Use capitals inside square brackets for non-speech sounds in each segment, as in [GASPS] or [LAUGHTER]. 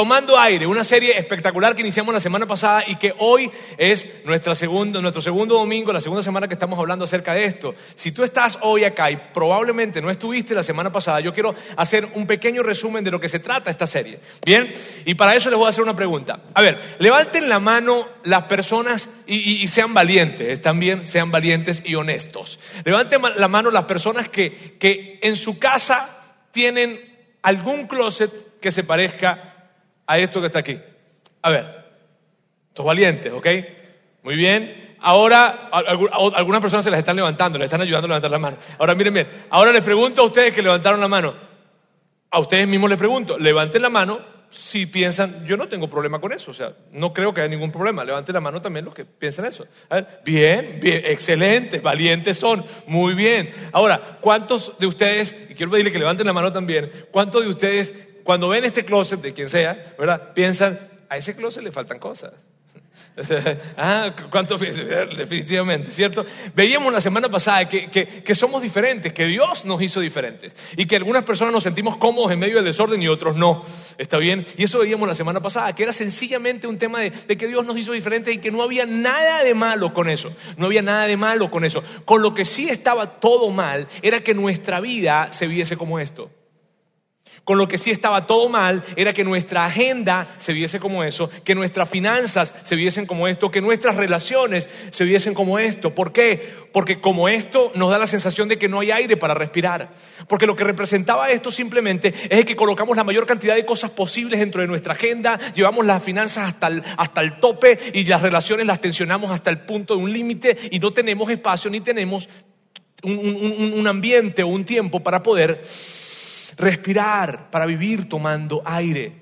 Tomando aire, una serie espectacular que iniciamos la semana pasada y que hoy es nuestra segundo, nuestro segundo domingo, la segunda semana que estamos hablando acerca de esto. Si tú estás hoy acá y probablemente no estuviste la semana pasada, yo quiero hacer un pequeño resumen de lo que se trata esta serie. Bien, y para eso les voy a hacer una pregunta. A ver, levanten la mano las personas y, sean valientes, también sean valientes y honestos. Levanten la mano las personas que, que en su casa tienen algún closet que se parezca a esto que está aquí. A ver, estos valientes, ¿ok? Muy bien. Ahora, algunas personas se las están levantando, les están ayudando a levantar la mano. Ahora, miren bien, ahora les pregunto a ustedes que levantaron la mano. A ustedes mismos les pregunto, levanten la mano si piensan, yo no tengo problema con eso, o sea, no creo que haya ningún problema. Levanten la mano también los que piensan eso. A ver, bien, bien, excelentes, valientes son, muy bien. Ahora, ¿cuántos de ustedes, y quiero pedirle que levanten la mano también, cuántos de ustedes cuando ven este closet, de quien sea, ¿verdad? Piensan, a ese closet le faltan cosas. [LAUGHS] ah, ¿cuánto? [LAUGHS] Definitivamente, ¿cierto? Veíamos la semana pasada que, que, somos diferentes, que Dios nos hizo diferentes y que algunas personas nos sentimos cómodos en medio del desorden y otros no. ¿Está bien? Y eso veíamos la semana pasada, que era sencillamente un tema de, de que Dios nos hizo diferentes y que no había nada de malo con eso. No había nada de malo con eso. Con lo que sí estaba todo mal era que nuestra vida se viese como esto. Con lo que sí estaba todo mal era que nuestra agenda se viese como eso, que nuestras finanzas se viesen como esto, que nuestras relaciones se viesen como esto. ¿Por qué? Porque como esto nos da la sensación de que no hay aire para respirar. Porque lo que representaba esto simplemente es que colocamos la mayor cantidad de cosas posibles dentro de nuestra agenda, llevamos las finanzas hasta el, hasta el tope y las relaciones las tensionamos hasta el punto de un límite y no tenemos espacio ni tenemos un, un ambiente o un tiempo para poder respirar, para vivir tomando aire.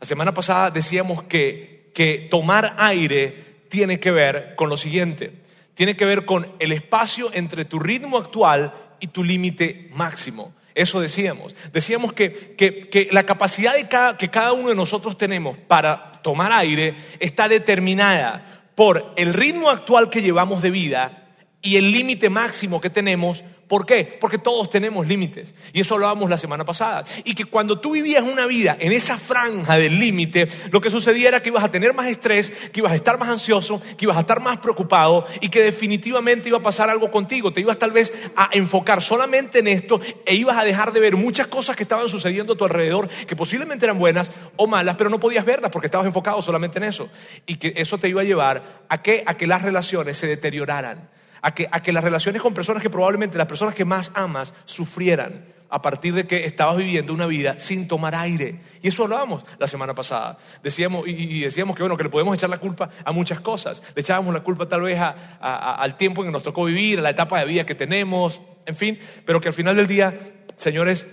La semana pasada decíamos que, que tomar aire tiene que ver con lo siguiente, tiene que ver con el espacio entre tu ritmo actual y tu límite máximo. Eso decíamos. Decíamos que, que, que la capacidad de cada, que cada uno de nosotros tenemos para tomar aire está determinada por el ritmo actual que llevamos de vida y el límite máximo que tenemos ¿Por qué? Porque todos tenemos límites. Y eso hablábamos la semana pasada. Y que cuando tú vivías una vida en esa franja del límite, lo que sucedía era que ibas a tener más estrés, que ibas a estar más ansioso, que ibas a estar más preocupado y que definitivamente iba a pasar algo contigo. Te ibas tal vez a enfocar solamente en esto e ibas a dejar de ver muchas cosas que estaban sucediendo a tu alrededor, que posiblemente eran buenas o malas, pero no podías verlas porque estabas enfocado solamente en eso. Y que eso te iba a llevar a que, a que las relaciones se deterioraran a que, las relaciones con personas que probablemente las personas que más amas sufrieran a partir de que estabas viviendo una vida sin tomar aire. Y eso hablábamos la semana pasada. Decíamos, y, decíamos que bueno, que le podemos echar la culpa a muchas cosas. Le echábamos la culpa tal vez al tiempo en que nos tocó vivir, a la etapa de vida que tenemos, en fin, pero que al final del día, señores,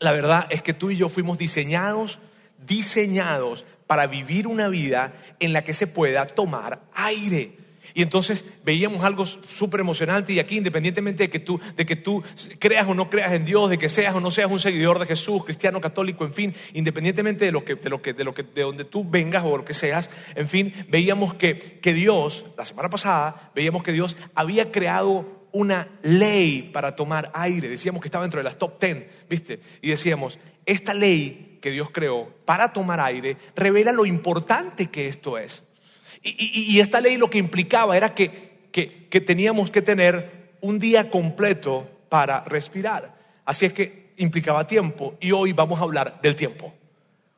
la verdad es que tú y yo fuimos diseñados, diseñados para vivir una vida en la que se pueda tomar aire. Y entonces veíamos algo súper emocionante y aquí independientemente de que, tú, de que tú creas o no creas en Dios, de que seas o no seas un seguidor de Jesús, cristiano, católico, en fin, independientemente de lo que, de lo que, de lo que, de donde tú vengas o lo que seas, en fin, veíamos que, que Dios, la semana pasada, veíamos que Dios había creado una ley para tomar aire. Decíamos que estaba dentro de las top ten, ¿viste? Y decíamos, esta ley que Dios creó para tomar aire revela lo importante que esto es. Y, esta ley lo que implicaba era que, que, teníamos que tener un día completo para respirar. Así es que implicaba tiempo y hoy vamos a hablar del tiempo.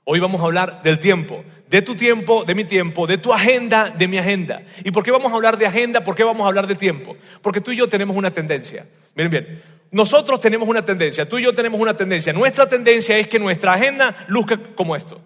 Hoy vamos a hablar del tiempo, de tu tiempo, de mi tiempo, de tu agenda, de mi agenda. ¿Y por qué vamos a hablar de agenda? ¿Por qué vamos a hablar de tiempo? Porque tú y yo tenemos una tendencia. Miren bien, nosotros tenemos una tendencia, tú y yo tenemos una tendencia. Nuestra tendencia es que nuestra agenda luzca como esto.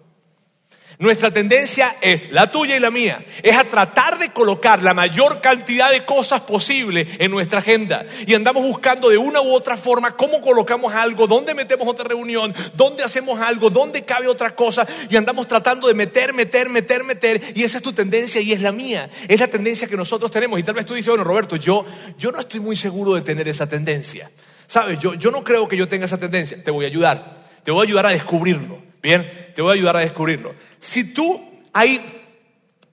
Nuestra tendencia es, la tuya y la mía, es a tratar de colocar la mayor cantidad de cosas posible en nuestra agenda. Y andamos buscando de una u otra forma cómo colocamos algo, dónde metemos otra reunión, dónde hacemos algo, dónde cabe otra cosa. Y andamos tratando de meter, meter, meter, meter. Y esa es tu tendencia y es la mía. Es la tendencia que nosotros tenemos. Y tal vez tú dices, bueno, Roberto, yo, yo no estoy muy seguro de tener esa tendencia. Sabes, yo, yo no creo que yo tenga esa tendencia. Te voy a ayudar. Te voy a ayudar a descubrirlo. Bien, te voy a ayudar a descubrirlo. Si tú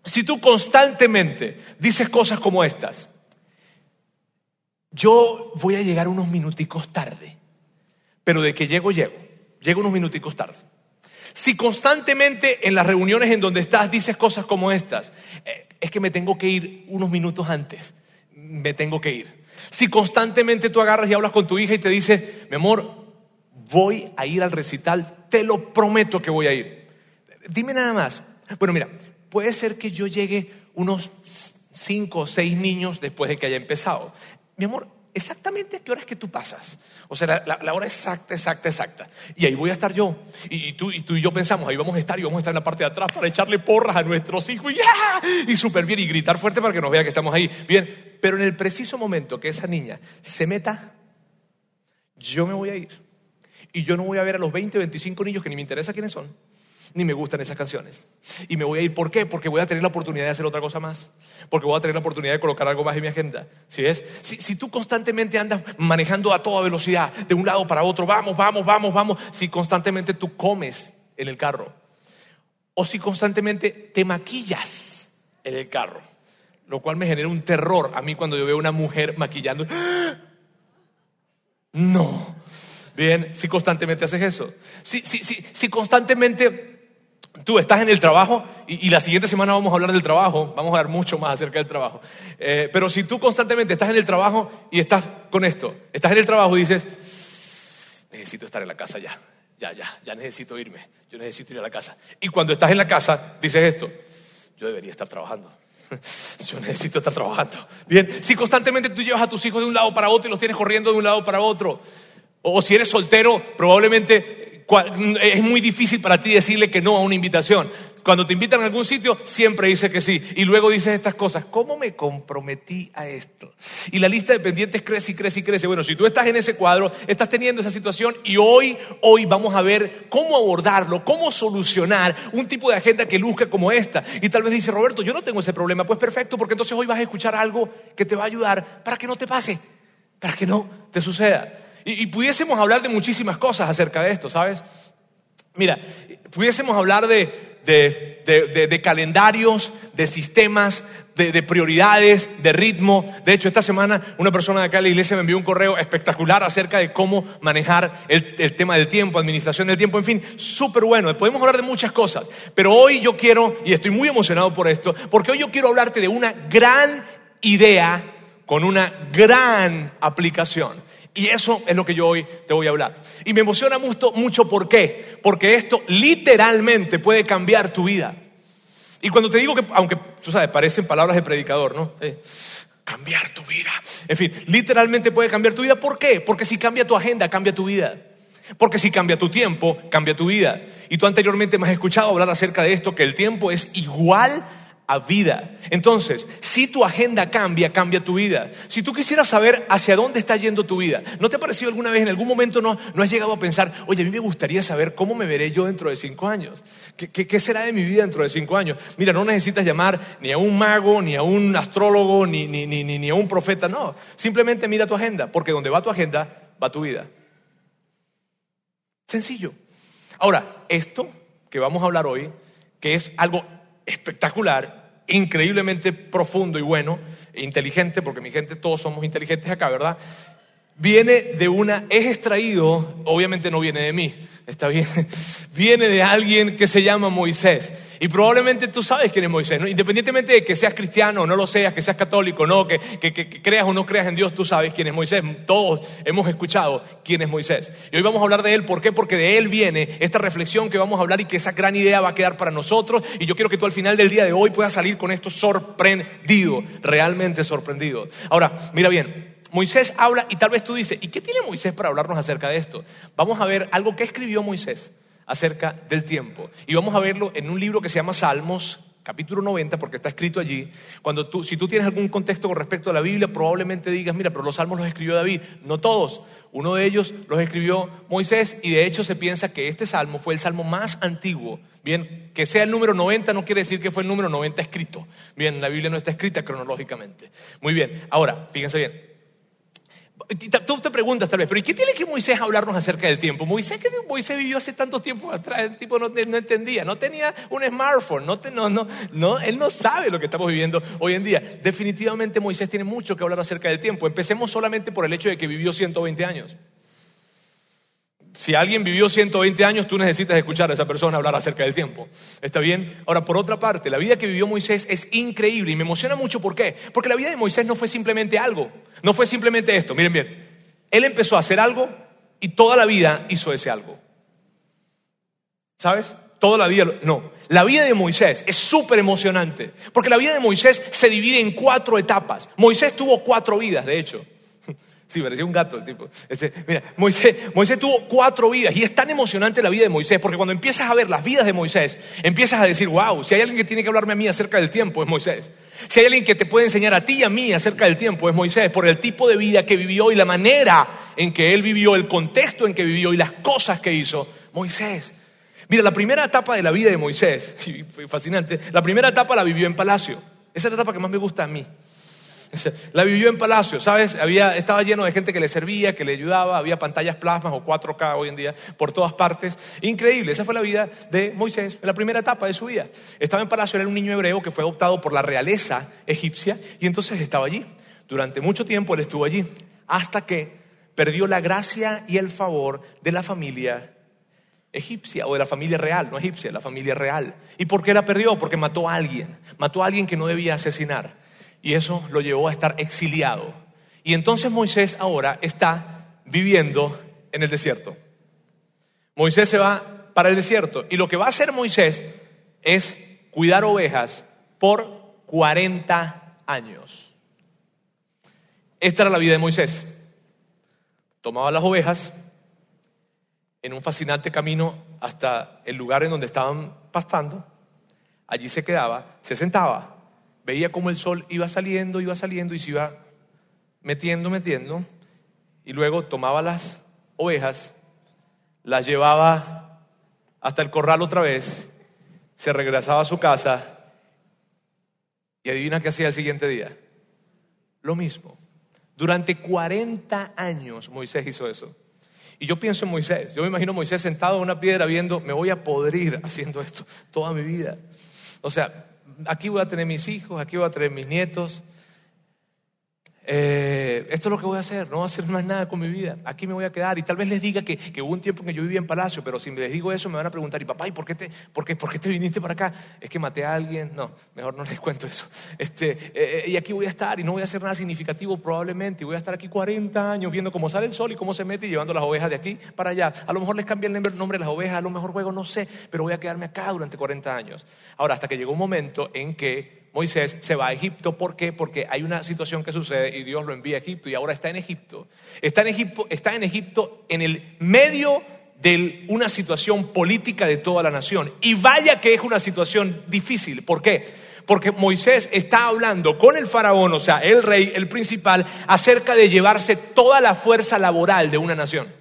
si tú constantemente dices cosas como estas, yo voy a llegar unos minuticos tarde, pero de que llego, llego. Llego unos minuticos tarde. Si constantemente en las reuniones en donde estás dices cosas como estas, eh, es que me tengo que ir unos minutos antes, me tengo que ir. Si constantemente tú agarras y hablas con tu hija y te dice, mi amor, voy a ir al recital, te lo prometo que voy a ir. Dime nada más. Bueno, mira, puede ser que yo llegue unos cinco o seis niños después de que haya empezado. Mi amor, exactamente a qué hora es que tú pasas. O sea, la, hora exacta, exacta, exacta. Y ahí voy a estar yo. Y, tú, y tú y yo pensamos, ahí vamos a estar y vamos a estar en la parte de atrás para echarle porras a nuestros hijos. Y, y súper bien, y gritar fuerte para que nos vea que estamos ahí. Bien, pero en el preciso momento que esa niña se meta, yo me voy a ir. Y yo no voy a ver a los 20, 25 niños que ni me interesa quiénes son ni me gustan esas canciones. Y me voy a ir. ¿Por qué? Porque voy a tener la oportunidad de hacer otra cosa más. Porque voy a tener la oportunidad de colocar algo más en mi agenda. ¿Sí es? Si, si tú constantemente andas manejando a toda velocidad, de un lado para otro, vamos, vamos, vamos, vamos, si constantemente tú comes en el carro, o si constantemente te maquillas en el carro, lo cual me genera un terror a mí cuando yo veo una mujer maquillando. [GASPS] No. Bien, si constantemente haces eso. Si, si, si, si constantemente Tú estás en el trabajo y, la siguiente semana vamos a hablar del trabajo, vamos a hablar mucho más acerca del trabajo. Eh, pero si tú constantemente estás en el trabajo y estás con esto, estás en el trabajo y dices, necesito estar en la casa ya, ya, ya, ya necesito irme, yo necesito ir a la casa. Y cuando estás en la casa dices esto, yo debería estar trabajando. [LAUGHS] Yo necesito estar trabajando. Bien, si constantemente tú llevas a tus hijos de un lado para otro y los tienes corriendo de un lado para otro, o si eres soltero, probablemente es muy difícil para ti decirle que no a una invitación. Cuando te invitan a algún sitio, siempre dice que sí. Y luego dices estas cosas. ¿Cómo me comprometí a esto? Y la lista de pendientes crece y crece y crece. Bueno, si tú estás en ese cuadro, estás teniendo esa situación y hoy, hoy vamos a ver cómo abordarlo, cómo solucionar un tipo de agenda que luzca como esta. Y tal vez dice, Roberto, yo no tengo ese problema. Pues perfecto, porque entonces hoy vas a escuchar algo que te va a ayudar para que no te pase, para que no te suceda. Y, pudiésemos hablar de muchísimas cosas acerca de esto, ¿sabes? Mira, pudiésemos hablar de, calendarios, de sistemas, de, prioridades, de ritmo. De hecho, esta semana una persona de acá de la iglesia me envió un correo espectacular acerca de cómo manejar el, el tema del tiempo, administración del tiempo, en fin, súper bueno. Podemos hablar de muchas cosas, pero hoy yo quiero, y estoy muy emocionado por esto, porque hoy yo quiero hablarte de una gran idea con una gran aplicación. Y eso es lo que yo hoy te voy a hablar. Y me emociona mucho, mucho ¿por qué? Porque esto literalmente puede cambiar tu vida. Y cuando te digo que, aunque tú sabes, parecen palabras de predicador, ¿no? Cambiar tu vida. En fin, literalmente puede cambiar tu vida. ¿Por qué? Porque si cambia tu agenda, cambia tu vida. Porque si cambia tu tiempo, cambia tu vida. Y tú anteriormente me has escuchado hablar acerca de esto, que el tiempo es igual a vida. Entonces, si tu agenda cambia, cambia tu vida. Si tú quisieras saber hacia dónde está yendo tu vida, ¿no te ha parecido alguna vez, en algún momento no, no has llegado a pensar, oye, a mí me gustaría saber cómo me veré yo dentro de cinco años? ¿Qué, qué, será de mi vida dentro de cinco años? Mira, no necesitas llamar ni a un mago, ni a un astrólogo, ni, ni, ni, ni a un profeta, no. Simplemente mira tu agenda, porque donde va tu agenda, va tu vida. Sencillo. Ahora, esto que vamos a hablar hoy, que es algo espectacular, increíblemente profundo y bueno, e inteligente, porque mi gente todos somos inteligentes acá, ¿verdad? Viene de una, es extraído, obviamente no viene de mí, está bien, [LAUGHS] viene de alguien que se llama Moisés. Y probablemente tú sabes quién es Moisés, independientemente de que seas cristiano o no lo seas, que seas católico, no, que, que, creas o no creas en Dios, tú sabes quién es Moisés. Todos hemos escuchado quién es Moisés. Y hoy vamos a hablar de él, ¿por qué? Porque de él viene esta reflexión que vamos a hablar y que esa gran idea va a quedar para nosotros. Y yo quiero que tú al final del día de hoy puedas salir con esto sorprendido, realmente sorprendido. Ahora, mira bien, Moisés habla y tal vez tú dices, ¿y qué tiene Moisés para hablarnos acerca de esto? Vamos a ver algo que escribió Moisés acerca del tiempo. Y vamos a verlo en un libro que se llama Salmos, capítulo 90, porque está escrito allí. Cuando tú, si tú tienes algún contexto con respecto a la Biblia, probablemente digas, mira, pero los salmos los escribió David. No todos. Uno de ellos los escribió Moisés y de hecho se piensa que este salmo fue el salmo más antiguo. Bien, que sea el número 90 no quiere decir que fue el número 90 escrito. Bien, la Biblia no está escrita cronológicamente. Muy bien, ahora, fíjense bien. Tú te preguntas tal vez, pero ¿y qué tiene que Moisés hablarnos acerca del tiempo? Moisés, que Moisés vivió hace tanto tiempo atrás, el tipo no, entendía, no tenía un smartphone, no, no, no, él no sabe lo que estamos viviendo hoy en día. Definitivamente Moisés tiene mucho que hablar acerca del tiempo. Empecemos solamente por el hecho de que vivió 120 años. Si alguien vivió 120 años, tú necesitas escuchar a esa persona hablar acerca del tiempo. ¿Está bien? Ahora, por otra parte, la vida que vivió Moisés es increíble y me emociona mucho. ¿Por qué? Porque la vida de Moisés no fue simplemente algo. No fue simplemente esto. Miren bien. Él empezó a hacer algo y toda la vida hizo ese algo. ¿Sabes? Toda la vida. No. La vida de Moisés es súper emocionante. Porque la vida de Moisés se divide en cuatro etapas. Moisés tuvo cuatro vidas, de hecho. Sí, parecía un gato el tipo. Este, mira, Moisés, Moisés tuvo cuatro vidas y es tan emocionante la vida de Moisés porque cuando empiezas a ver las vidas de Moisés, empiezas a decir, wow, si hay alguien que tiene que hablarme a mí acerca del tiempo es Moisés. Si hay alguien que te puede enseñar a ti y a mí acerca del tiempo es Moisés, por el tipo de vida que vivió y la manera en que él vivió, el contexto en que vivió y las cosas que hizo, Moisés. Mira, la primera etapa de la vida de Moisés, [LAUGHS] fascinante, la primera etapa la vivió en palacio. Esa es la etapa que más me gusta a mí. [LAUGHS] La vivió en palacio, ¿sabes? Había, estaba lleno de gente que le servía, que le ayudaba, había pantallas plasmas o 4K hoy en día por todas partes. Increíble, esa fue la vida de Moisés, la primera etapa de su vida. Estaba en palacio, era un niño hebreo que fue adoptado por la realeza egipcia y entonces estaba allí. Durante mucho tiempo él estuvo allí, hasta que perdió la gracia y el favor de la familia egipcia o de la familia real, no egipcia, la familia real. ¿Y por qué la perdió? Porque mató a alguien, mató a alguien que no debía asesinar y eso lo llevó a estar exiliado. Y entonces Moisés ahora está viviendo en el desierto. Moisés se va para el desierto y lo que va a hacer Moisés es cuidar ovejas por 40 años. Esta era la vida de Moisés. Tomaba las ovejas en un fascinante camino hasta el lugar en donde estaban pastando. Allí se quedaba, se sentaba veía cómo el sol iba saliendo, iba saliendo y se iba metiendo, metiendo, y luego tomaba las ovejas, las llevaba hasta el corral otra vez, se regresaba a su casa y adivina qué hacía el siguiente día. Lo mismo. Durante 40 años Moisés hizo eso. Y yo pienso en Moisés, yo me imagino a Moisés sentado en una piedra viendo, me voy a podrir haciendo esto toda mi vida. O sea, aquí voy a tener mis hijos, aquí voy a tener mis nietos, eh, esto es lo que voy a hacer, no voy a hacer más nada con mi vida, aquí me voy a quedar. Y tal vez les diga que, hubo un tiempo en que yo vivía en palacio, pero si les digo eso me van a preguntar, ¿y papá, ¿y por qué te, por por qué te viniste para acá? Es que maté a alguien, no, mejor no les [LAUGHS] cuento eso. Este, eh, eh, y aquí voy a estar y no voy a hacer nada significativo probablemente, y voy a estar aquí 40 años viendo cómo sale el sol y cómo se mete y llevando las ovejas de aquí para allá. A lo mejor les cambia el nombre de las ovejas, a lo mejor juego, no sé, pero voy a quedarme acá durante 40 años. Ahora, hasta que llegó un momento en que Moisés se va a Egipto. ¿Por qué? Porque hay una situación que sucede y Dios lo envía a Egipto y ahora está en Egipto. Está en Egipto, está en, Egipto en el medio de una situación política de toda la nación. Y vaya que es una situación difícil. ¿Por qué? Porque Moisés está hablando con el faraón, o sea, el rey, el principal, acerca de llevarse toda la fuerza laboral de una nación.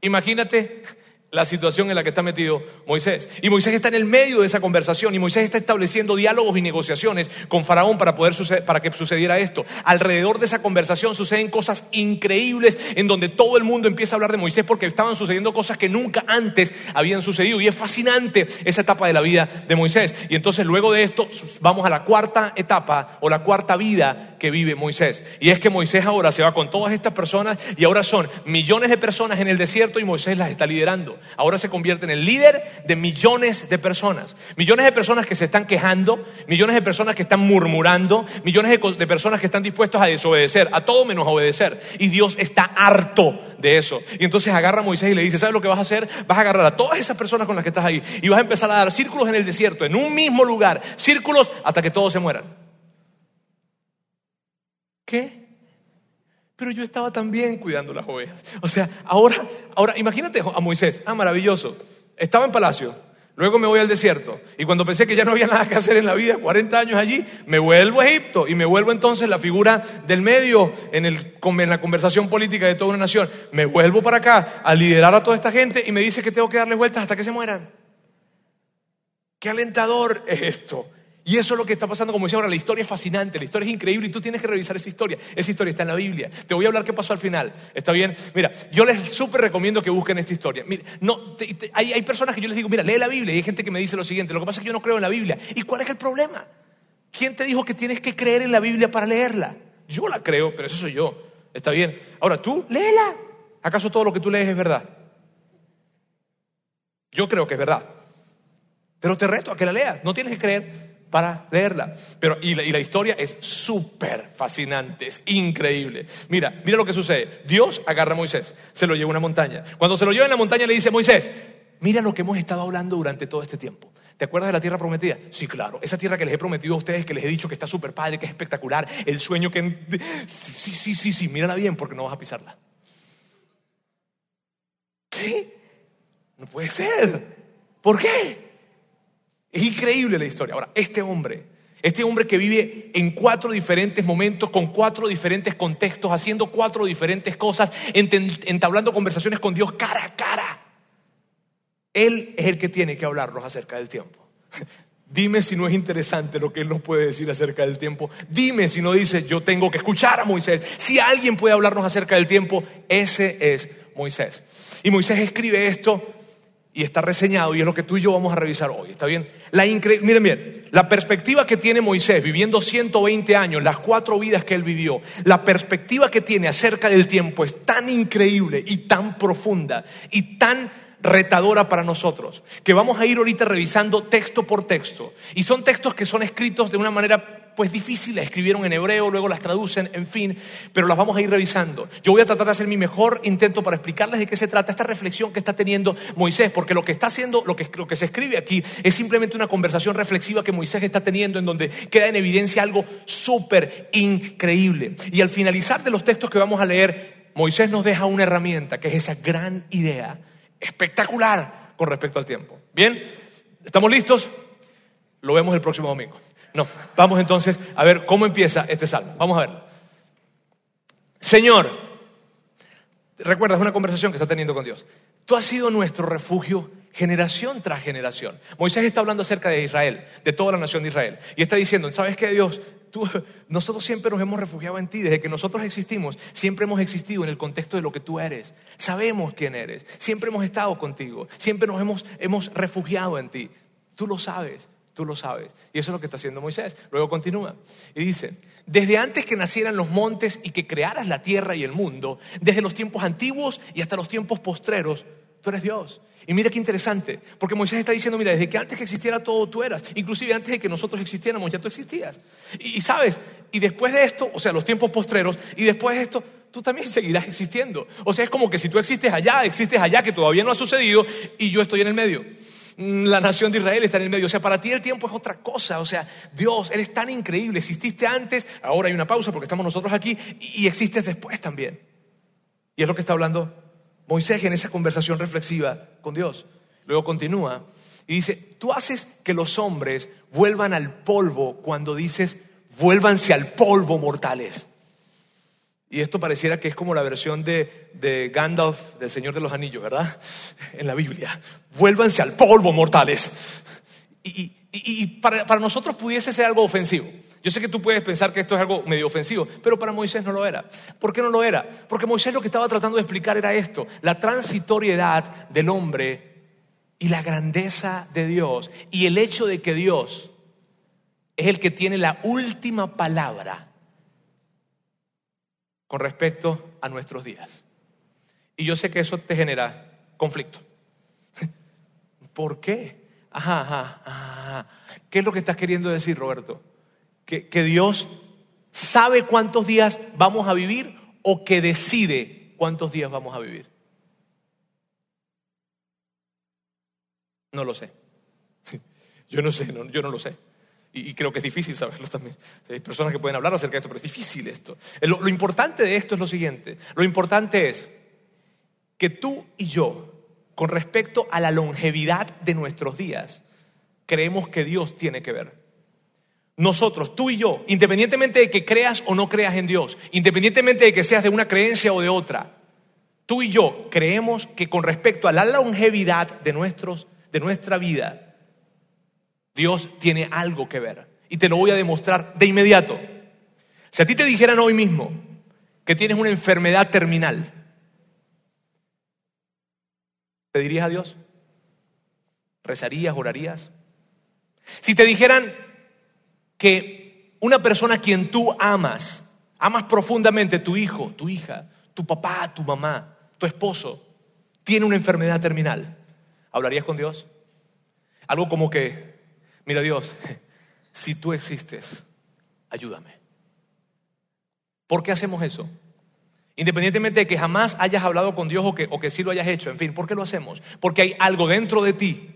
Imagínate la situación en la que está metido Moisés. Y Moisés está en el medio de esa conversación y Moisés está estableciendo diálogos y negociaciones con Faraón para, poder para que sucediera esto. Alrededor de esa conversación suceden cosas increíbles en donde todo el mundo empieza a hablar de Moisés porque estaban sucediendo cosas que nunca antes habían sucedido. Y es fascinante esa etapa de la vida de Moisés. Y entonces luego de esto vamos a la cuarta etapa o la cuarta vida que vive Moisés. Y es que Moisés ahora se va con todas estas personas y ahora son millones de personas en el desierto y Moisés las está liderando. Ahora se convierte en el líder de millones de personas. Millones de personas que se están quejando, millones de personas que están murmurando, millones de, personas que están dispuestos a desobedecer, a todo menos obedecer. Y Dios está harto de eso. Y entonces agarra a Moisés y le dice, ¿sabes lo que vas a hacer? Vas a agarrar a todas esas personas con las que estás ahí y vas a empezar a dar círculos en el desierto, en un mismo lugar, círculos hasta que todos se mueran. ¿Qué? Pero yo estaba también cuidando las ovejas. O sea, ahora, ahora imagínate a Moisés, ah, maravilloso. Estaba en palacio, luego me voy al desierto. Y cuando pensé que ya no había [LAUGHS] nada que hacer en la vida, 40 años allí, me vuelvo a Egipto y me vuelvo entonces la figura del medio en, el, en la conversación política de toda una nación. Me vuelvo para acá a liderar a toda esta gente y me dice que tengo que darle vueltas hasta que se mueran. Qué alentador es esto. Y eso es lo que está pasando, como decía ahora, la historia es fascinante, la historia es increíble y tú tienes que revisar esa historia. Esa historia está en la Biblia. Te voy a hablar qué pasó al final. ¿Está bien? Mira, yo les súper recomiendo que busquen esta historia. Mira, no, hay, hay personas que yo les digo, mira, lee la Biblia y hay gente que me dice lo siguiente, lo que pasa es que yo no creo en la Biblia. ¿Y cuál es el problema? ¿Quién te dijo que tienes que creer en la Biblia para leerla? Yo la creo, pero eso soy yo. ¿Está bien? Ahora tú, léela. ¿Acaso todo lo que tú lees es verdad? Yo creo que es verdad. Pero te reto a que la leas. No tienes que creer para leerla. Pero, y, la, y la historia es súper fascinante, es increíble. Mira, mira lo que sucede. Dios agarra a Moisés, se lo lleva a una montaña. Cuando se lo lleva en la montaña le dice, Moisés, mira lo que hemos estado hablando durante todo este tiempo. ¿Te acuerdas de la tierra prometida? Sí, claro. Esa tierra que les he prometido a ustedes, que les he dicho que está súper padre, que es espectacular, el sueño que... Sí, sí, sí, sí, sí, mírala bien porque no vas a pisarla. ¿Qué? No puede ser. ¿Por qué? Es increíble la historia. Ahora, este hombre, este hombre que vive en cuatro diferentes momentos, con cuatro diferentes contextos, haciendo cuatro diferentes cosas, entablando conversaciones con Dios cara a cara. Él es el que tiene que hablarnos acerca del tiempo. [LAUGHS] Dime si no es interesante lo que Él nos puede decir acerca del tiempo. Dime si no dice, yo tengo que escuchar a Moisés. Si alguien puede hablarnos acerca del tiempo, ese es Moisés. Y Moisés escribe esto y está reseñado y es lo que tú y yo vamos a revisar hoy. ¿Está bien? La miren bien, la perspectiva que tiene Moisés viviendo 120 años, las cuatro vidas que él vivió, la perspectiva que tiene acerca del tiempo es tan increíble y tan profunda y tan retadora para nosotros, que vamos a ir ahorita revisando texto por texto. Y son textos que son escritos de una manera pues difícil, las escribieron en hebreo, luego las traducen, en fin, pero las vamos a ir revisando. Yo voy a tratar de hacer mi mejor intento para explicarles de qué se trata esta reflexión que está teniendo Moisés, porque lo que está haciendo, lo que, lo que se escribe aquí es simplemente una conversación reflexiva que Moisés está teniendo en donde queda en evidencia algo súper increíble. Y al finalizar de los textos que vamos a leer, Moisés nos deja una herramienta, que es esa gran idea espectacular con respecto al tiempo. ¿Bien? ¿Estamos listos? Lo vemos el próximo domingo. No, vamos entonces a ver cómo empieza este salmo. Vamos a ver. Señor, recuerdas una conversación que está teniendo con Dios. Tú has sido nuestro refugio generación tras generación. Moisés está hablando acerca de Israel, de toda la nación de Israel. Y está diciendo, ¿sabes qué Dios? Tú, nosotros siempre nos hemos refugiado en ti. Desde que nosotros existimos, siempre hemos existido en el contexto de lo que tú eres. Sabemos quién eres. Siempre hemos estado contigo. Siempre nos hemos, hemos refugiado en ti. Tú lo sabes. Tú lo sabes. Y eso es lo que está haciendo Moisés. Luego continúa. Y dice, desde antes que nacieran los montes y que crearas la tierra y el mundo, desde los tiempos antiguos y hasta los tiempos postreros, tú eres Dios. Y mira qué interesante, porque Moisés está diciendo, mira, desde que antes que existiera todo tú eras, inclusive antes de que nosotros existiéramos, ya tú existías. Y, y sabes, y después de esto, o sea, los tiempos postreros, y después de esto, tú también seguirás existiendo. O sea, es como que si tú existes allá, existes allá, que todavía no ha sucedido, y yo estoy en el medio. La nación de Israel está en el medio. O sea, para ti el tiempo es otra cosa. O sea, Dios, eres tan increíble. Exististe antes, ahora hay una pausa porque estamos nosotros aquí y existes después también. Y es lo que está hablando Moisés en esa conversación reflexiva con Dios. Luego continúa y dice, tú haces que los hombres vuelvan al polvo cuando dices, vuélvanse al polvo mortales. Y esto pareciera que es como la versión de, Gandalf del Señor de los Anillos, ¿verdad? En la Biblia. Vuélvanse al polvo, mortales. Y, para, para, nosotros pudiese ser algo ofensivo. Yo sé que tú puedes pensar que esto es algo medio ofensivo, pero para Moisés no lo era. ¿Por qué no lo era? Porque Moisés lo que estaba tratando de explicar era esto, la transitoriedad del hombre y la grandeza de Dios y el hecho de que Dios es el que tiene la última palabra con respecto a nuestros días. Y yo sé que eso te genera conflicto. [LAUGHS] ¿Por qué? Ajá, ajá, ajá. ¿Qué es lo que estás queriendo decir, Roberto? ¿Que, ¿Que, Dios sabe cuántos días vamos a vivir o que decide cuántos días vamos a vivir? No lo sé. [LAUGHS] Yo no sé, yo no lo sé. Y, creo que es difícil saberlo también. Hay personas que pueden hablar acerca de esto, pero es difícil esto. Lo, lo importante de esto es lo siguiente. Lo importante es que tú y yo, con respecto a la longevidad de nuestros días, creemos que Dios tiene que ver. Nosotros, tú y yo, independientemente de que creas o no creas en Dios, independientemente de que seas de una creencia o de otra, tú y yo creemos que con respecto a la longevidad de, nuestros, de nuestra vida, Dios tiene algo que ver. Y te lo voy a demostrar de inmediato. Si a ti te dijeran hoy mismo que tienes una enfermedad terminal, ¿pedirías a Dios? ¿Rezarías, orarías? Si te dijeran que una persona a quien tú amas, amas profundamente, tu hijo, tu hija, tu papá, tu mamá, tu esposo, tiene una enfermedad terminal, ¿Hablarías con Dios? Algo como que, mira Dios, [LAUGHS] si tú existes, ayúdame. ¿Por qué hacemos eso? Independientemente de que jamás hayas hablado con Dios o que, o que sí lo hayas hecho, en fin, ¿por qué lo hacemos? Porque hay algo dentro de ti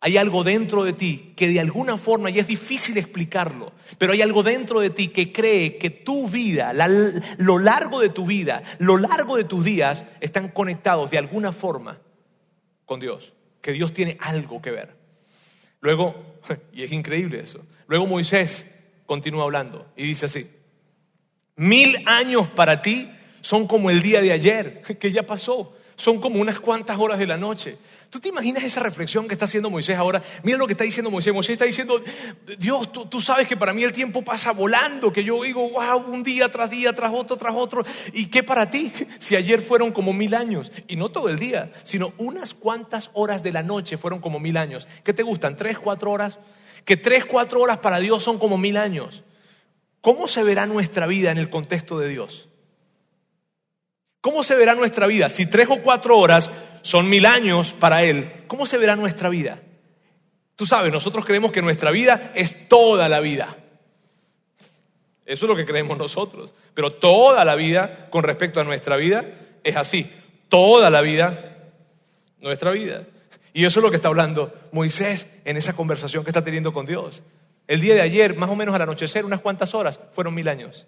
hay algo dentro de ti que de alguna forma, y es difícil explicarlo, pero hay algo dentro de ti que cree que tu vida, lo largo de tu vida, lo largo de tus días, están conectados de alguna forma con Dios, que Dios tiene algo que ver. Luego, [LAUGHS] y es increíble eso, luego Moisés continúa hablando y dice así, mil años para ti son como el día de ayer, [LAUGHS] que ya pasó, son como unas cuantas horas de la noche. ¿Tú te imaginas esa reflexión que está haciendo Moisés ahora? Mira lo que está diciendo Moisés. Moisés está diciendo, Dios, tú, sabes que para mí el tiempo pasa volando, que yo digo, wow, un día tras día, tras otro, tras otro. ¿Y qué para ti? [LAUGHS] Si ayer fueron como mil años, y no todo el día, sino unas cuantas horas de la noche fueron como mil años. ¿Qué te gustan? ¿Tres, cuatro horas? Que tres, cuatro horas para Dios son como mil años. ¿Cómo se verá nuestra vida en el contexto de Dios? ¿Cómo se verá nuestra vida si tres o cuatro horas son mil años para Él, ¿cómo se verá nuestra vida? Tú sabes, nosotros creemos que nuestra vida es toda la vida. Eso es lo que creemos nosotros. Pero toda la vida, con respecto a nuestra vida, es así. Toda la vida, nuestra vida. Y eso es lo que está hablando Moisés en esa conversación que está teniendo con Dios. El día de ayer, más o menos al anochecer, unas cuantas horas, fueron mil años.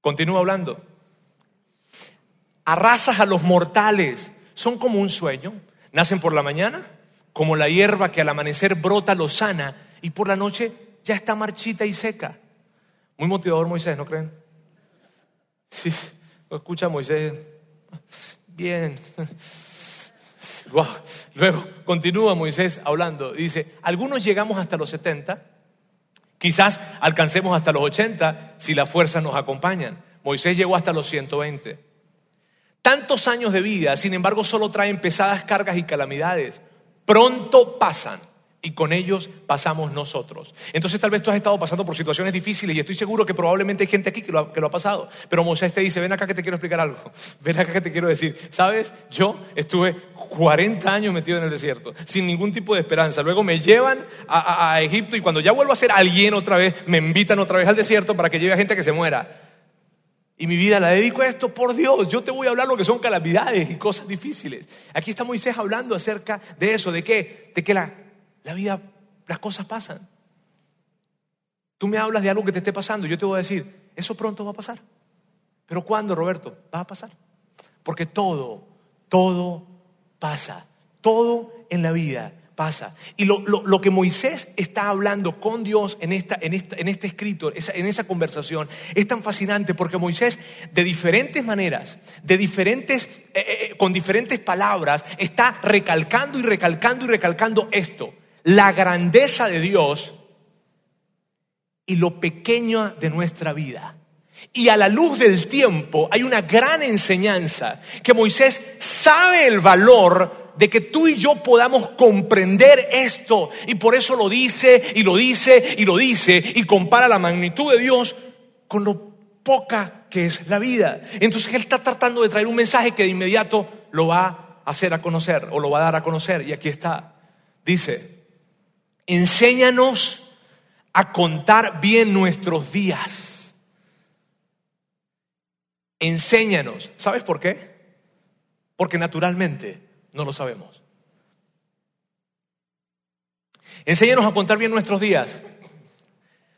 Continúa hablando arrasas a los mortales. Son como un sueño. Nacen por la mañana, como la hierba que al amanecer brota lozana y por la noche ya está marchita y seca. Muy motivador Moisés, ¿no creen? Sí, escucha Moisés. Bien. [LAUGHS] Luego continúa Moisés hablando dice, algunos llegamos hasta los 70, quizás alcancemos hasta los 80 si las fuerzas nos acompañan. Moisés llegó hasta los 120. Tantos años de vida, sin embargo, solo traen pesadas cargas y calamidades. Pronto pasan y con ellos pasamos nosotros. Entonces tal vez tú has estado pasando por situaciones difíciles y estoy seguro que probablemente hay gente aquí que lo, ha, pasado. Pero Moisés te dice, ven acá que te quiero explicar algo. [LAUGHS] Ven acá que te quiero decir. Sabes, yo estuve 40 años metido en el desierto, sin ningún tipo de esperanza. Luego me llevan a, a Egipto y cuando ya vuelvo a ser alguien otra vez, me invitan otra vez al desierto para que lleve a gente que se muera y mi vida la dedico a esto, por Dios, yo te voy a hablar lo que son calamidades y cosas difíciles. Aquí está Moisés hablando acerca de eso, de qué, de que la, la vida, las cosas pasan. Tú me hablas de algo que te esté pasando, yo te voy a decir, eso pronto va a pasar. Pero ¿cuándo, Roberto? Va a pasar. Porque todo, todo pasa. Todo en la vida pasa. Y lo, que Moisés está hablando con Dios en, esta, en, en este escrito, en esa conversación, es tan fascinante porque Moisés, de diferentes maneras, de diferentes, eh, eh, eh, con diferentes palabras, está recalcando y recalcando y recalcando esto. La grandeza de Dios y lo pequeño de nuestra vida. Y a la luz del tiempo hay una gran enseñanza que Moisés sabe el valor de que tú y yo podamos comprender esto. Y por eso lo dice y lo dice y lo dice y compara la magnitud de Dios con lo poca que es la vida. Entonces Él está tratando de traer un mensaje que de inmediato lo va a hacer a conocer o lo va a dar a conocer. Y aquí está. Dice, enséñanos a contar bien nuestros días. Enséñanos. ¿Sabes por qué? Porque naturalmente no lo sabemos. Enséñanos a contar bien nuestros días.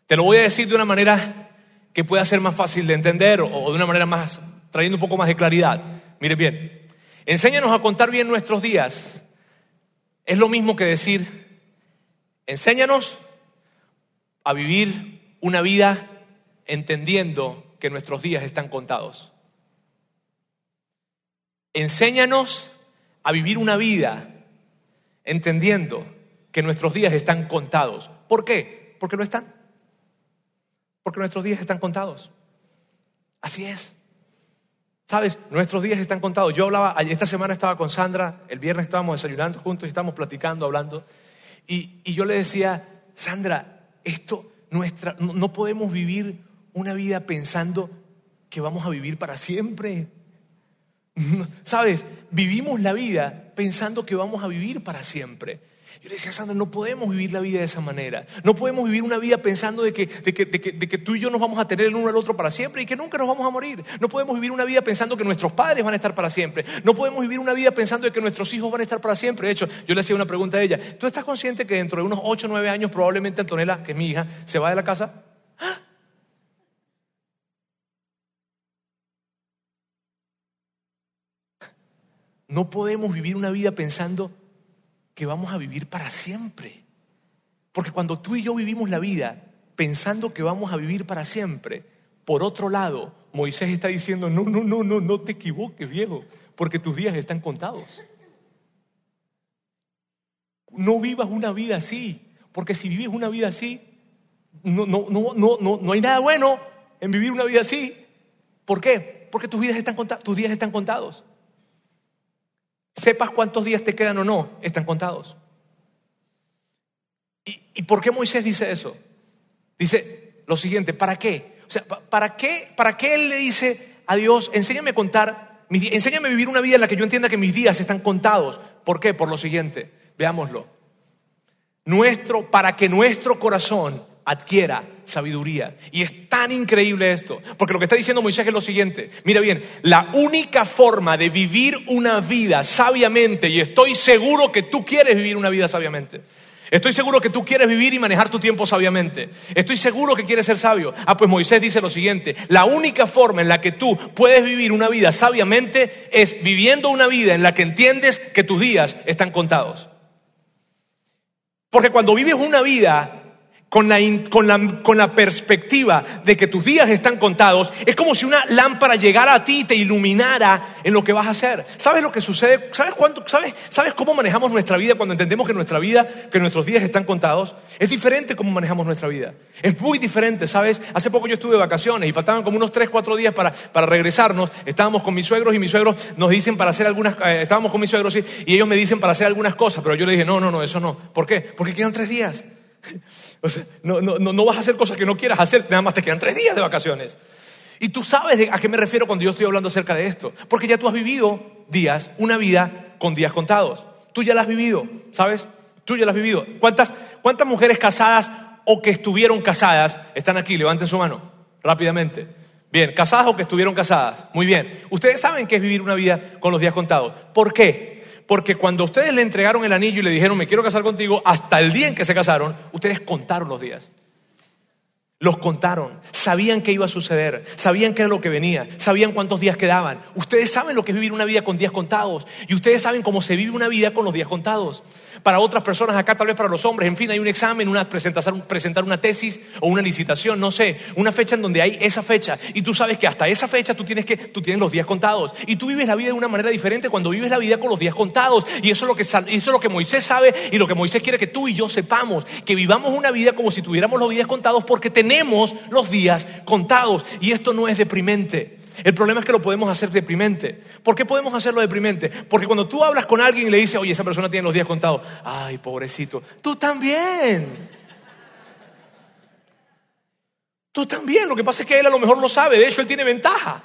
Te lo voy a decir de una manera que pueda ser más fácil de entender o de una manera más, trayendo un poco más de claridad. Mire bien, enséñanos a contar bien nuestros días. Es lo mismo que decir, enséñanos a vivir una vida entendiendo que nuestros días están contados. Enséñanos a vivir una vida entendiendo que nuestros días están contados. ¿Por qué? Porque lo están. Porque nuestros días están contados. Así es. ¿Sabes? Nuestros días están contados. Yo hablaba, esta semana estaba con Sandra, el viernes estábamos desayunando juntos y estábamos platicando, hablando. Y, y yo le decía, Sandra, esto, nuestra, no podemos vivir una vida pensando que vamos a vivir para siempre. [LAUGHS] ¿Sabes? Vivimos la vida pensando que vamos a vivir para siempre. Yo le decía, Sandra, no podemos vivir la vida de esa manera. No podemos vivir una vida pensando de que, de que, de que, tú y yo nos vamos a tener el uno al otro para siempre y que nunca nos vamos a morir. No podemos vivir una vida pensando que nuestros padres van a estar para siempre. No podemos vivir una vida pensando de que nuestros hijos van a estar para siempre. De hecho, yo le hacía una pregunta a ella. ¿Tú estás consciente que dentro de unos 8 o 9 años probablemente Antonella, que es mi hija, se va de la casa? ¡Ah! No podemos vivir una vida pensando que vamos a vivir para siempre. Porque cuando tú y yo vivimos la vida pensando que vamos a vivir para siempre, por otro lado, Moisés está diciendo, no, no, no, no, no te equivoques, viejo, porque tus días están contados. No vivas una vida así, porque si vives una vida así, no, no, no, no, no, no hay nada bueno en vivir una vida así. ¿Por qué? Porque tus, vidas están tus días están contados. Sepas cuántos días te quedan o no, están contados. ¿Y, por qué Moisés dice eso? Dice lo siguiente, ¿para qué? O sea, ¿para qué, para qué él le dice a Dios, enséñame a contar, enséñame a vivir una vida en la que yo entienda que mis días están contados? ¿Por qué? Por lo siguiente, veámoslo. Nuestro, para que nuestro corazón adquiera sabiduría. Y es tan increíble esto, porque lo que está diciendo Moisés es lo siguiente, mira bien, la única forma de vivir una vida sabiamente, y estoy seguro que tú quieres vivir una vida sabiamente, Estoy seguro que tú quieres vivir y manejar tu tiempo sabiamente. Estoy seguro que quieres ser sabio. Ah, pues Moisés dice lo siguiente, la única forma en la que tú puedes vivir una vida sabiamente es viviendo una vida en la que entiendes que tus días están contados. Porque cuando vives una vida con la, con, la, con la, perspectiva de que tus días están contados, es como si una lámpara llegara a ti y te iluminara en lo que vas a hacer. ¿Sabes lo que sucede? ¿Sabes, cuánto, sabes, ¿Sabes cómo manejamos nuestra vida cuando entendemos que nuestra vida, que nuestros días están contados? Es diferente cómo manejamos nuestra vida. Es muy diferente, ¿sabes? Hace poco yo estuve de vacaciones y faltaban como unos 3, 4 días para, para regresarnos. Estábamos con mis suegros y mis suegros nos dicen para hacer algunas, eh, estábamos con mis suegros y, y ellos me dicen para hacer algunas cosas, pero yo le dije, no, no, no, eso no. ¿Por qué? Porque quedan tres días. No, no, no vas a hacer cosas que no quieras hacer, nada más te quedan tres días de vacaciones. Y tú sabes a qué me refiero cuando yo estoy hablando acerca de esto. Porque ya tú has vivido días, una vida con días contados. Tú ya la has vivido, ¿sabes? Tú ya la has vivido. ¿Cuántas, cuántas mujeres casadas o que estuvieron casadas están aquí? Levanten su mano rápidamente. Bien, casadas o que estuvieron casadas. Muy bien. Ustedes saben qué es vivir una vida con los días contados. ¿Por qué? Porque cuando ustedes le entregaron el anillo y le dijeron, me quiero casar contigo, hasta el día en que se casaron, ustedes contaron los días. Los contaron, sabían qué iba a suceder, sabían qué era lo que venía, sabían cuántos días quedaban. Ustedes saben lo que es vivir una vida con días contados. Y ustedes saben cómo se vive una vida con los días contados para otras personas, acá tal vez para los hombres, en fin, hay un examen, una presentación, presentar una tesis o una licitación, no sé, una fecha en donde hay esa fecha. Y tú sabes que hasta esa fecha tú tienes que tú tienes los días contados. Y tú vives la vida de una manera diferente cuando vives la vida con los días contados. Y eso es lo que eso es lo que Moisés sabe y lo que Moisés quiere que tú y yo sepamos, que vivamos una vida como si tuviéramos los días contados porque tenemos los días contados. Y esto no es deprimente. El problema es que lo podemos hacer deprimente. ¿Por qué podemos hacerlo deprimente? Porque cuando tú hablas con alguien y le dices, oye, esa persona tiene los días contados, ay, pobrecito, tú también. Tú también, lo que pasa es que él a lo mejor lo sabe, de hecho él tiene ventaja.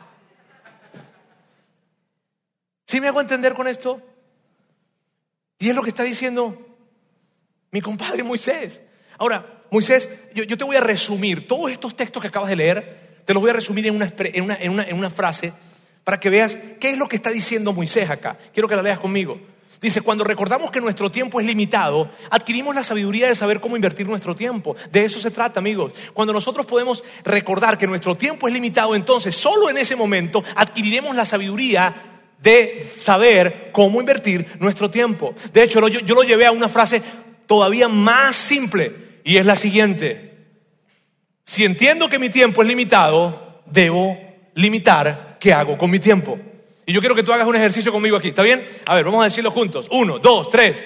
¿Sí me hago entender con esto? Y es lo que está diciendo mi compadre Moisés. Ahora, Moisés, yo, yo te voy a resumir todos estos textos que acabas de leer te los voy a resumir en una, en, una, frase para que veas qué es lo que está diciendo Moisés acá. Quiero que la leas conmigo. Dice, cuando recordamos que nuestro tiempo es limitado, adquirimos la sabiduría de saber cómo invertir nuestro tiempo. De eso se trata, amigos. Cuando nosotros podemos recordar que nuestro tiempo es limitado, entonces solo en ese momento adquiriremos la sabiduría de saber cómo invertir nuestro tiempo. De hecho, yo, yo lo llevé a una frase todavía más simple y es la siguiente. Si entiendo que mi tiempo es limitado, debo limitar qué hago con mi tiempo. Y yo quiero que tú hagas un ejercicio conmigo aquí, ¿está bien? A ver, vamos a decirlo juntos. Uno, dos, tres.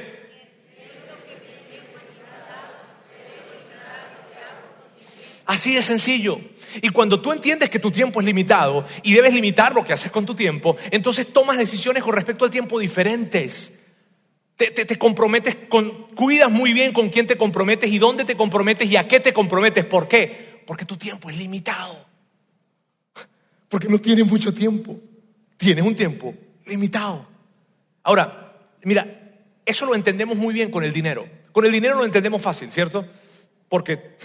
Así de sencillo. Y cuando tú entiendes que tu tiempo es limitado y debes limitar lo que haces con tu tiempo, entonces tomas decisiones con respecto al tiempo diferentes. Te, te, comprometes, con, cuidas muy bien con quién te comprometes y dónde te comprometes y a qué te comprometes. ¿Por qué? Porque tu tiempo es limitado. Porque no tienes mucho tiempo. Tienes un tiempo limitado. Ahora, mira, eso lo entendemos muy bien con el dinero. Con el dinero lo entendemos fácil, ¿cierto? Porque,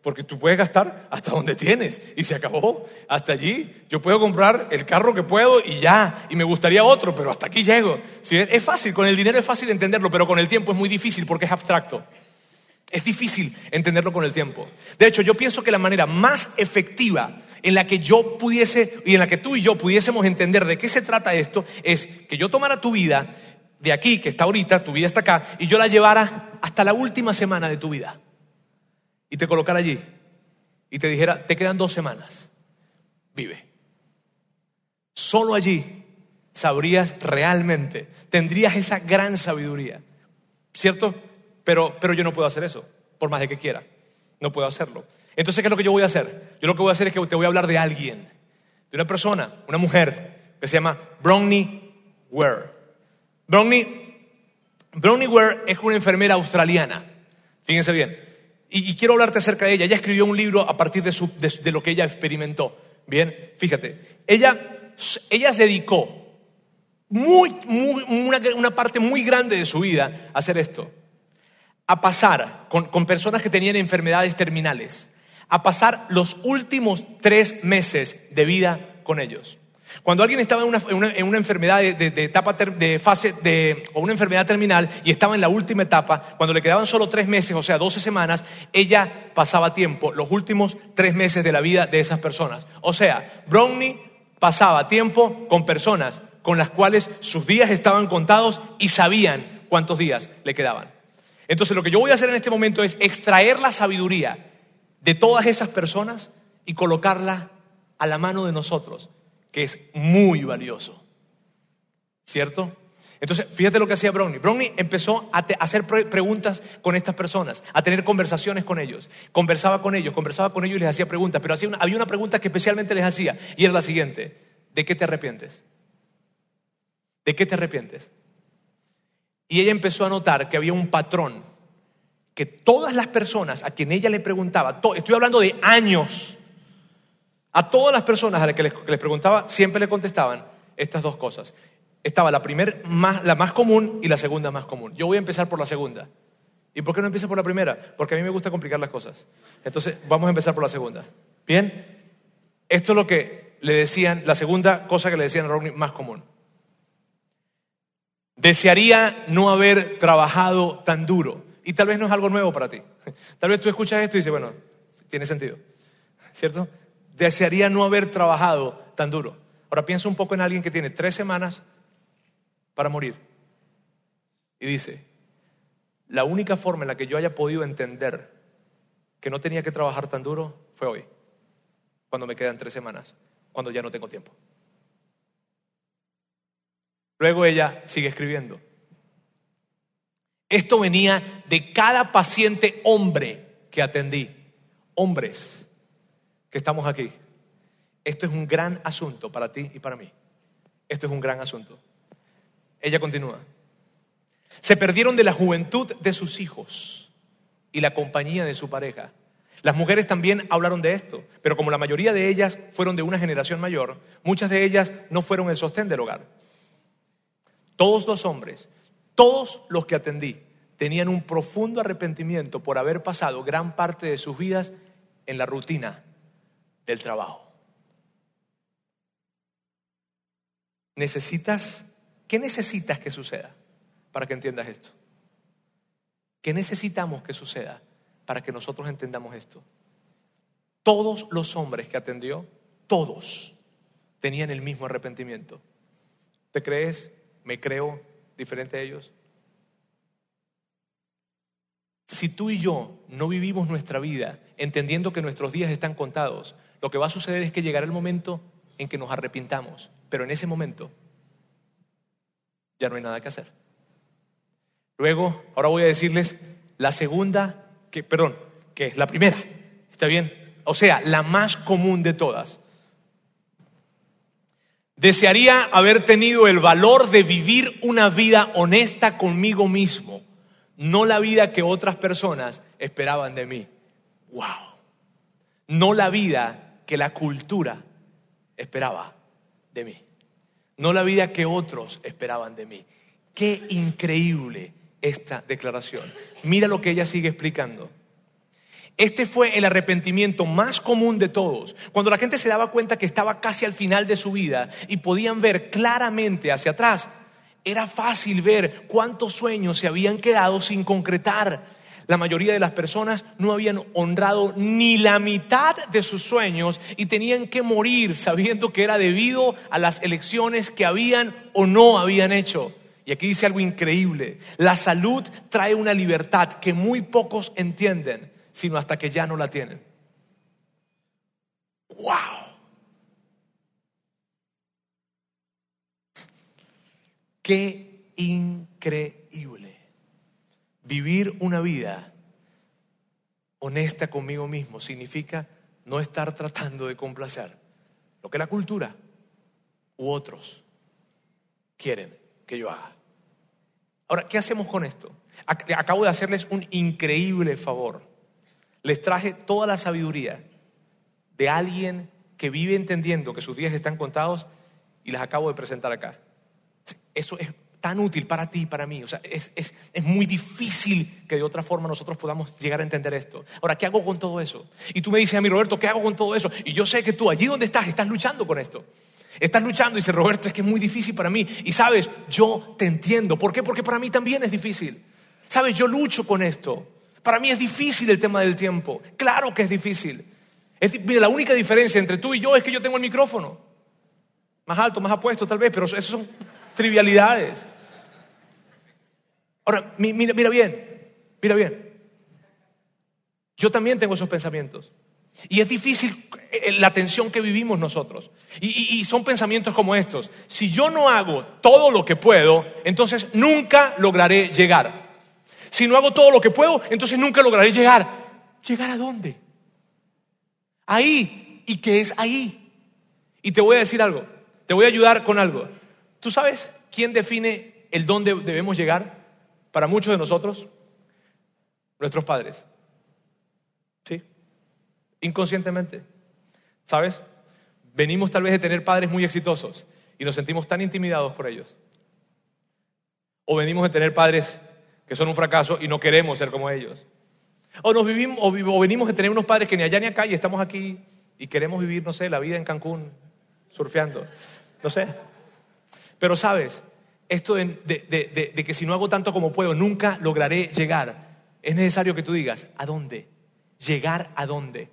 porque tú puedes gastar hasta donde tienes y se acabó. Hasta allí yo puedo comprar el carro que puedo y ya, y me gustaría otro, pero hasta aquí llego. ¿Sí? Es fácil, con el dinero es fácil entenderlo, pero con el tiempo es muy difícil porque es abstracto. Es difícil entenderlo con el tiempo. De hecho, yo pienso que la manera más efectiva en la que yo pudiese y en la que tú y yo pudiésemos entender de qué se trata esto es que yo tomara tu vida de aquí, que está ahorita, tu vida está acá, y yo la llevara hasta la última semana de tu vida. Y te colocara allí. Y te dijera, te quedan dos semanas. Vive. Solo allí sabrías realmente, tendrías esa gran sabiduría. ¿Cierto? Pero, pero yo no puedo hacer eso, por más de que quiera. No puedo hacerlo. Entonces, ¿qué es lo que yo voy a hacer? Yo lo que voy a hacer es que te voy a hablar de alguien, de una persona, una mujer, que se llama Bronnie Ware. Bronnie, Bronnie Ware es una enfermera australiana. Fíjense bien. Y, quiero hablarte acerca de ella. Ella escribió un libro a partir de, lo que ella experimentó. Bien, fíjate. Ella, ella se dedicó muy, muy, una parte muy grande de su vida a hacer esto a pasar con, personas que tenían enfermedades terminales, a pasar los últimos tres meses de vida con ellos. Cuando alguien estaba en una, enfermedad de, etapa de fase de, o una enfermedad terminal y estaba en la última etapa, cuando le quedaban solo tres meses, o sea, doce semanas, ella pasaba tiempo, los últimos tres meses de la vida de esas personas. O sea, Brownie pasaba tiempo con personas con las cuales sus días estaban contados y sabían cuántos días le quedaban. Entonces lo que yo voy a hacer en este momento es extraer la sabiduría de todas esas personas y colocarla a la mano de nosotros, que es muy valioso. ¿Cierto? Entonces, fíjate lo que hacía Brownie. Brownie empezó a, hacer preguntas con estas personas, a tener conversaciones con ellos. Conversaba con ellos, conversaba con ellos y les hacía preguntas. Pero había una pregunta que especialmente les hacía y era la siguiente. ¿De qué te arrepientes? ¿De qué te arrepientes? Y ella empezó a notar que había un patrón, que todas las personas a quien ella le preguntaba, estoy hablando de años, a todas las personas a las que les, preguntaba siempre le contestaban estas dos cosas. Estaba la primera, más, la más común y la segunda más común. Yo voy a empezar por la segunda. ¿Y por qué no empieza por la primera? Porque a mí me gusta complicar las cosas. Entonces, vamos a empezar por la segunda. Bien, esto es lo que le decían, la segunda cosa que le decían a Rodney más común. Desearía no haber trabajado tan duro. Y tal vez no es algo nuevo para ti. Tal vez tú escuchas esto y dices, bueno, tiene sentido. ¿Cierto? Desearía no haber trabajado tan duro. Ahora piensa un poco en alguien que tiene tres semanas para morir. Y dice, la única forma en la que yo haya podido entender que no tenía que trabajar tan duro fue hoy, cuando me quedan tres semanas, cuando ya no tengo tiempo. Luego ella sigue escribiendo. Esto venía de cada paciente hombre que atendí. Hombres que estamos aquí. Esto es un gran asunto para ti y para mí. Esto es un gran asunto. Ella continúa. Se perdieron de la juventud de sus hijos y la compañía de su pareja. Las mujeres también hablaron de esto, pero como la mayoría de ellas fueron de una generación mayor, muchas de ellas no fueron el sostén del hogar. Todos los hombres, todos los que atendí, tenían un profundo arrepentimiento por haber pasado gran parte de sus vidas en la rutina del trabajo. Necesitas, ¿qué necesitas que suceda para que entiendas esto? ¿Qué necesitamos que suceda para que nosotros entendamos esto? Todos los hombres que atendió, todos tenían el mismo arrepentimiento. ¿Te crees ¿Me creo diferente a ellos? Si tú y yo no vivimos nuestra vida entendiendo que nuestros días están contados, lo que va a suceder es que llegará el momento en que nos arrepintamos, pero en ese momento ya no hay nada que hacer. Luego, ahora voy a decirles la segunda, que, perdón, que es la primera, ¿está bien? O sea, la más común de todas. Desearía haber tenido el valor de vivir una vida honesta conmigo mismo, no la vida que otras personas esperaban de mí. ¡Wow! No la vida que la cultura esperaba de mí. no la vida que otros esperaban de mí. Qué increíble esta declaración. Mira lo que ella sigue explicando. Este fue el arrepentimiento más común de todos. Cuando la gente se daba cuenta que estaba casi al final de su vida y podían ver claramente hacia atrás, era fácil ver cuántos sueños se habían quedado sin concretar. La mayoría de las personas no habían honrado ni la mitad de sus sueños y tenían que morir sabiendo que era debido a las elecciones que habían o no habían hecho. Y aquí dice algo increíble. La salud trae una libertad que muy pocos entienden, sino hasta que ya no la tienen. ¡Wow! Qué increíble vivir una vida honesta conmigo mismo significa no estar tratando de complacer lo que la cultura u otros quieren que yo haga. Ahora, ¿qué hacemos con esto? Acabo de hacerles un increíble favor. Les traje toda la sabiduría de alguien que vive entendiendo que sus días están contados y las acabo de presentar acá. Eso es tan útil para ti y para mí. O sea, es, muy difícil que de otra forma nosotros podamos llegar a entender esto. Ahora, ¿qué hago con todo eso? Y tú me dices a mí, Roberto, ¿qué hago con todo eso? Y yo sé que tú, allí donde estás, estás luchando con esto. Estás luchando y dice, Roberto, es que es muy difícil para mí. Y sabes, yo te entiendo. ¿Por qué? Porque para mí también es difícil. Sabes, yo lucho con esto. Para mí es difícil el tema del tiempo. Claro que es difícil. mira, la única diferencia entre tú y yo es que yo tengo el micrófono. Más alto, más apuesto tal vez, pero eso son trivialidades. Ahora, mira, mira bien, mira bien. Yo también tengo esos pensamientos. Y es difícil eh, la tensión que vivimos nosotros. Y, son pensamientos como estos. Si yo no hago todo lo que puedo, entonces nunca lograré llegar. Si no hago todo lo que puedo, entonces nunca lograré llegar. ¿Llegar a dónde? Ahí. ¿Y qué es ahí? Y te voy a decir algo. Te voy a ayudar con algo. ¿Tú sabes quién define el dónde debemos llegar? Para muchos de nosotros, nuestros padres. ¿Sí? Inconscientemente. ¿Sabes? Venimos tal vez de tener padres muy exitosos y nos sentimos tan intimidados por ellos. O venimos de tener padres que son un fracaso y no queremos ser como ellos. O, nos vivimos, o venimos de tener unos padres que ni allá ni acá y estamos aquí y queremos vivir, no sé, la vida en Cancún, surfeando. No sé. Pero sabes, esto de, que si no hago tanto como puedo, nunca lograré llegar. Es necesario que tú digas, ¿a dónde? ¿Llegar a dónde?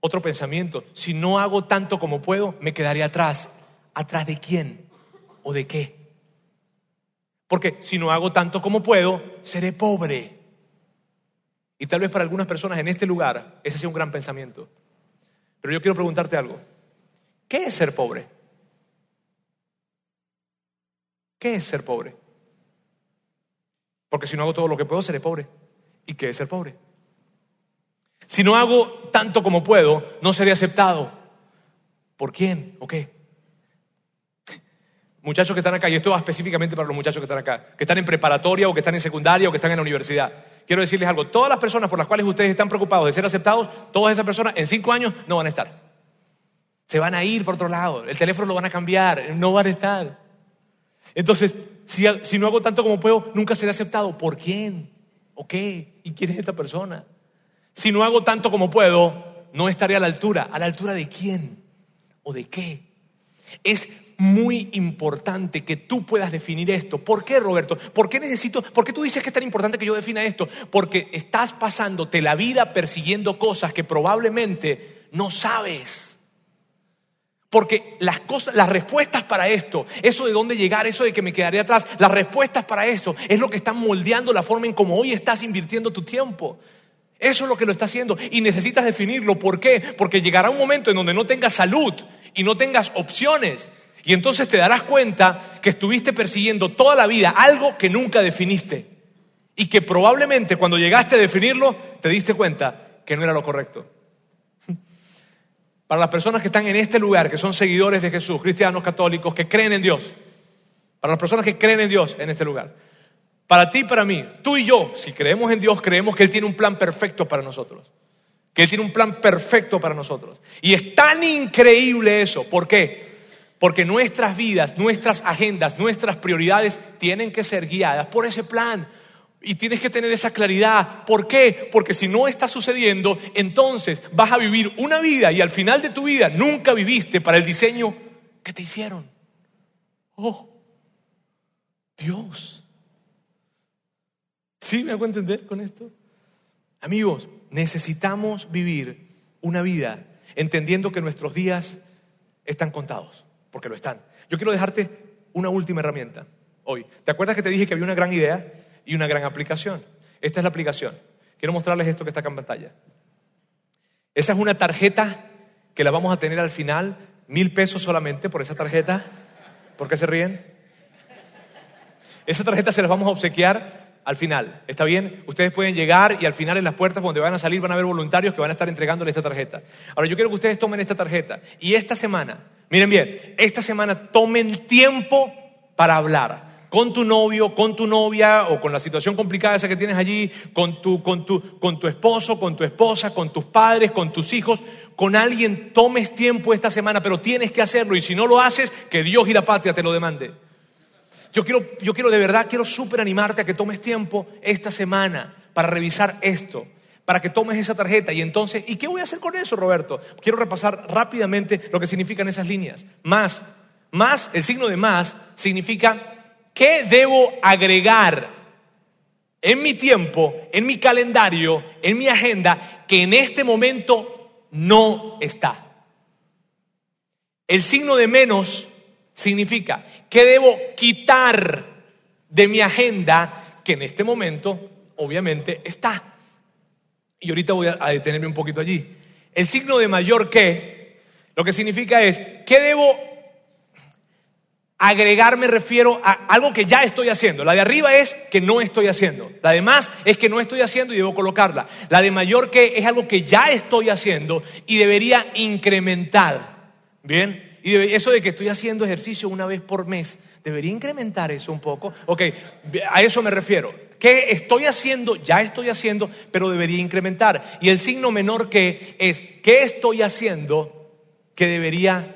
Otro pensamiento, si no hago tanto como puedo, me quedaré atrás. ¿Atrás de quién? ¿O de qué? Porque si no hago tanto como puedo, seré pobre. Y tal vez para algunas personas en este lugar ese sea un gran pensamiento. Pero yo quiero preguntarte algo. ¿Qué es ser pobre? ¿Qué es ser pobre? Porque si no hago todo lo que puedo, seré pobre. ¿Y qué es ser pobre? Si no hago tanto como puedo, no seré aceptado. ¿Por quién o qué? Muchachos que están acá, y esto va específicamente para los muchachos que están acá, que están en preparatoria o que están en secundaria o que están en la universidad. Quiero decirles algo, todas las personas por las cuales ustedes están preocupados de ser aceptados, todas esas personas en cinco años no van a estar. Se van a ir por otro lado, el teléfono lo van a cambiar, no van a estar. Entonces, si, no hago tanto como puedo, nunca seré aceptado. ¿Por quién? ¿O qué? ¿Y quién es esta persona? Si no hago tanto como puedo, no estaré a la altura. ¿A la altura de quién? ¿O de qué? Es muy importante que tú puedas definir esto. ¿Por qué, Roberto? ¿Por qué necesito? ¿Por qué tú dices que es tan importante que yo defina esto? Porque estás pasándote la vida persiguiendo cosas que probablemente no sabes. Porque las cosas, las respuestas para esto, eso de dónde llegar, eso de que me quedaré atrás, las respuestas para eso es lo que están moldeando la forma en cómo hoy estás invirtiendo tu tiempo. Eso es lo que lo está haciendo y necesitas definirlo. ¿Por qué? Porque llegará un momento en donde no tengas salud y no tengas opciones. Y entonces te darás cuenta que estuviste persiguiendo toda la vida algo que nunca definiste. Y que probablemente cuando llegaste a definirlo te diste cuenta que no era lo correcto. Para las personas que están en este lugar, que son seguidores de Jesús, cristianos católicos, que creen en Dios. Para las personas que creen en Dios en este lugar. Para ti y para mí, tú y yo, si creemos en Dios, creemos que Él tiene un plan perfecto para nosotros. Que Él tiene un plan perfecto para nosotros. Y es tan increíble eso. ¿Por qué? Porque nuestras vidas, nuestras agendas, nuestras prioridades tienen que ser guiadas por ese plan. Y tienes que tener esa claridad. ¿Por qué? Porque si no está sucediendo, entonces vas a vivir una vida y al final de tu vida nunca viviste para el diseño que te hicieron. Oh, Dios. ¿Sí me hago entender con esto? Amigos, necesitamos vivir una vida entendiendo que nuestros días están contados, porque lo están. Yo quiero dejarte una última herramienta hoy. ¿Te acuerdas que te dije que había una gran idea y una gran aplicación? Esta es la aplicación. Quiero mostrarles esto que está acá en pantalla. Esa es una tarjeta que la vamos a tener al final, mil pesos solamente por esa tarjeta. ¿Por qué se ríen? Esa tarjeta se las vamos a obsequiar al final. ¿Está bien? Ustedes pueden llegar y al final en las puertas donde van a salir van a haber voluntarios que van a estar entregándole esta tarjeta. Ahora yo quiero que ustedes tomen esta tarjeta y esta semana, miren bien, esta semana tomen tiempo para hablar con tu novio, con tu novia o con la situación complicada esa que tienes allí, con tu, con tu, con tu esposo, con tu esposa, con tus padres, con tus hijos, con alguien, tomes tiempo esta semana, pero tienes que hacerlo. Y si no lo haces, que Dios y la patria te lo demande. Yo quiero, yo quiero de verdad, quiero súper animarte a que tomes tiempo esta semana para revisar esto, para que tomes esa tarjeta y entonces, ¿y qué voy a hacer con eso, Roberto? Quiero repasar rápidamente lo que significan esas líneas. Más, más, el signo de más significa, ¿qué debo agregar en mi tiempo, en mi calendario, en mi agenda, que en este momento no está? El signo de menos significa que debo quitar de mi agenda que en este momento obviamente está. Y ahorita voy a detenerme un poquito allí. El signo de mayor que, lo que significa es, ¿qué debo agregar? Me refiero a algo que ya estoy haciendo. La de arriba es que no estoy haciendo. La de más es que no estoy haciendo y debo colocarla. La de mayor que es algo que ya estoy haciendo y debería incrementar. ¿Bien? Y eso de que estoy haciendo ejercicio una vez por mes, debería incrementar eso un poco. Ok, a eso me refiero. ¿Qué estoy haciendo? Ya estoy haciendo, pero debería incrementar. Y el signo menor que es, ¿qué estoy haciendo que debería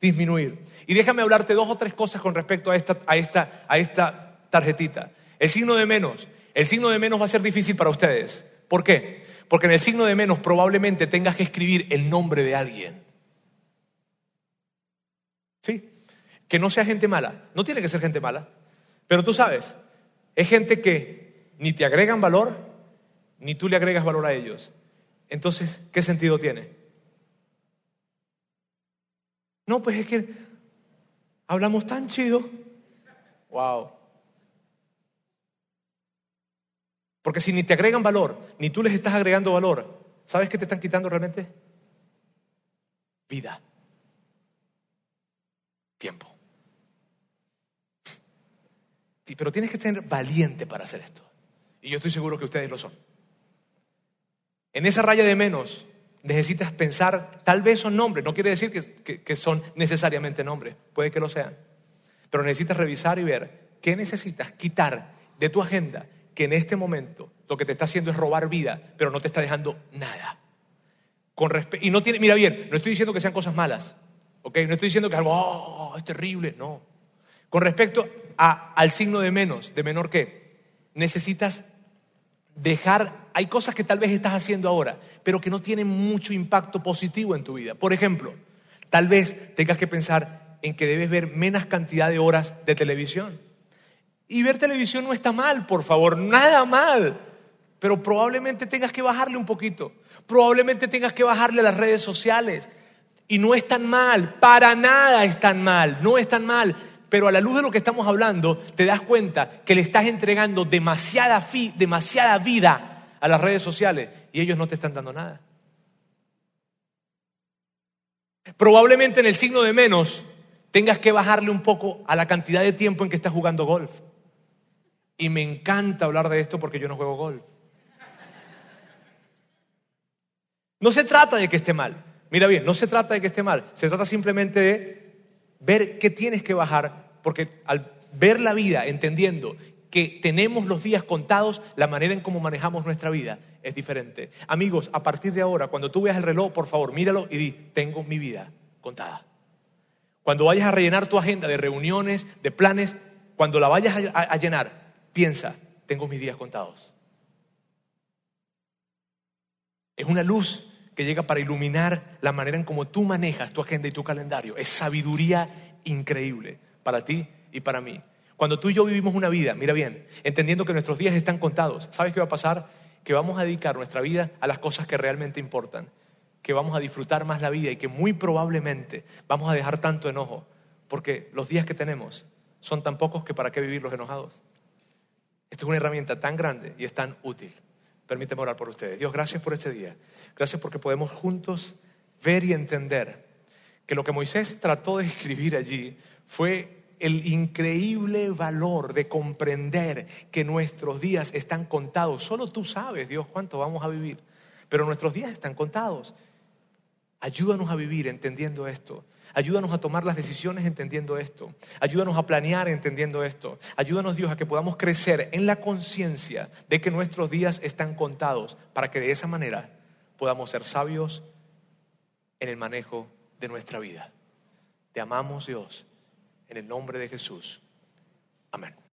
disminuir? Y déjame hablarte dos o tres cosas con respecto a esta, a esta, a esta tarjetita. El signo de menos. El signo de menos va a ser difícil para ustedes. ¿Por qué? Porque en el signo de menos probablemente tengas que escribir el nombre de alguien. ¿Sí? Que no sea gente mala. No tiene que ser gente mala. Pero tú sabes, es gente que ni te agregan valor, ni tú le agregas valor a ellos. Entonces, ¿qué sentido tiene? No, pues es que hablamos tan chido. Wow. Porque si ni te agregan valor, ni tú les estás agregando valor, ¿sabes qué te están quitando realmente? Vida tiempo. Pero tienes que ser valiente para hacer esto. Y yo estoy seguro que ustedes lo son. En esa raya de menos necesitas pensar, tal vez son nombres, no quiere decir que, que son necesariamente nombres, puede que lo sean. Pero necesitas revisar y ver qué necesitas quitar de tu agenda que en este momento lo que te está haciendo es robar vida, pero no te está dejando nada. Con y no tiene, mira bien, no estoy diciendo que sean cosas malas, no estoy diciendo que algo oh, es terrible, no. Con respecto al signo de menos, de menor que, necesitas dejar, hay cosas que tal vez estás haciendo ahora, pero que no tienen mucho impacto positivo en tu vida. Por ejemplo, tal vez tengas que pensar en que debes ver menos cantidad de horas de televisión. Y ver televisión no está mal, por favor, nada mal. Pero probablemente tengas que bajarle un poquito. Probablemente tengas que bajarle las redes sociales. Y no es tan mal, para nada es tan mal, no es tan mal. Pero a la luz de lo que estamos hablando, te das cuenta que le estás entregando demasiada, demasiada vida a las redes sociales y ellos no te están dando nada. Probablemente en el signo de menos tengas que bajarle un poco a la cantidad de tiempo en que estás jugando golf. Y me encanta hablar de esto porque yo no juego golf. No se trata de que esté mal. Mira bien, no se trata de que esté mal, se trata simplemente de ver qué tienes que bajar, porque al ver la vida entendiendo que tenemos los días contados, la manera en cómo manejamos nuestra vida es diferente. Amigos, a partir de ahora, cuando tú veas el reloj, por favor, míralo y di, tengo mi vida contada. Cuando vayas a rellenar tu agenda de reuniones, de planes, cuando la vayas a, a llenar, piensa, tengo mis días contados. Es una luz que llega para iluminar la manera en cómo tú manejas tu agenda y tu calendario. Es sabiduría increíble para ti y para mí. Cuando tú y yo vivimos una vida, mira bien, entendiendo que nuestros días están contados, ¿sabes qué va a pasar? Que vamos a dedicar nuestra vida a las cosas que realmente importan, que vamos a disfrutar más la vida y que muy probablemente vamos a dejar tanto enojo, porque los días que tenemos son tan pocos que para qué vivirlos enojados. Esta es una herramienta tan grande y es tan útil. Permíteme orar por ustedes. Dios, gracias por este día. Gracias porque podemos juntos ver y entender que lo que Moisés trató de escribir allí fue el increíble valor de comprender que nuestros días están contados. Solo tú sabes, Dios, cuánto vamos a vivir, pero nuestros días están contados. Ayúdanos a vivir entendiendo esto. Ayúdanos a tomar las decisiones entendiendo esto. Ayúdanos a planear entendiendo esto. Ayúdanos, Dios, a que podamos crecer en la conciencia de que nuestros días están contados para que de esa manera podamos ser sabios en el manejo de nuestra vida. Te amamos, Dios, en el nombre de Jesús. Amén.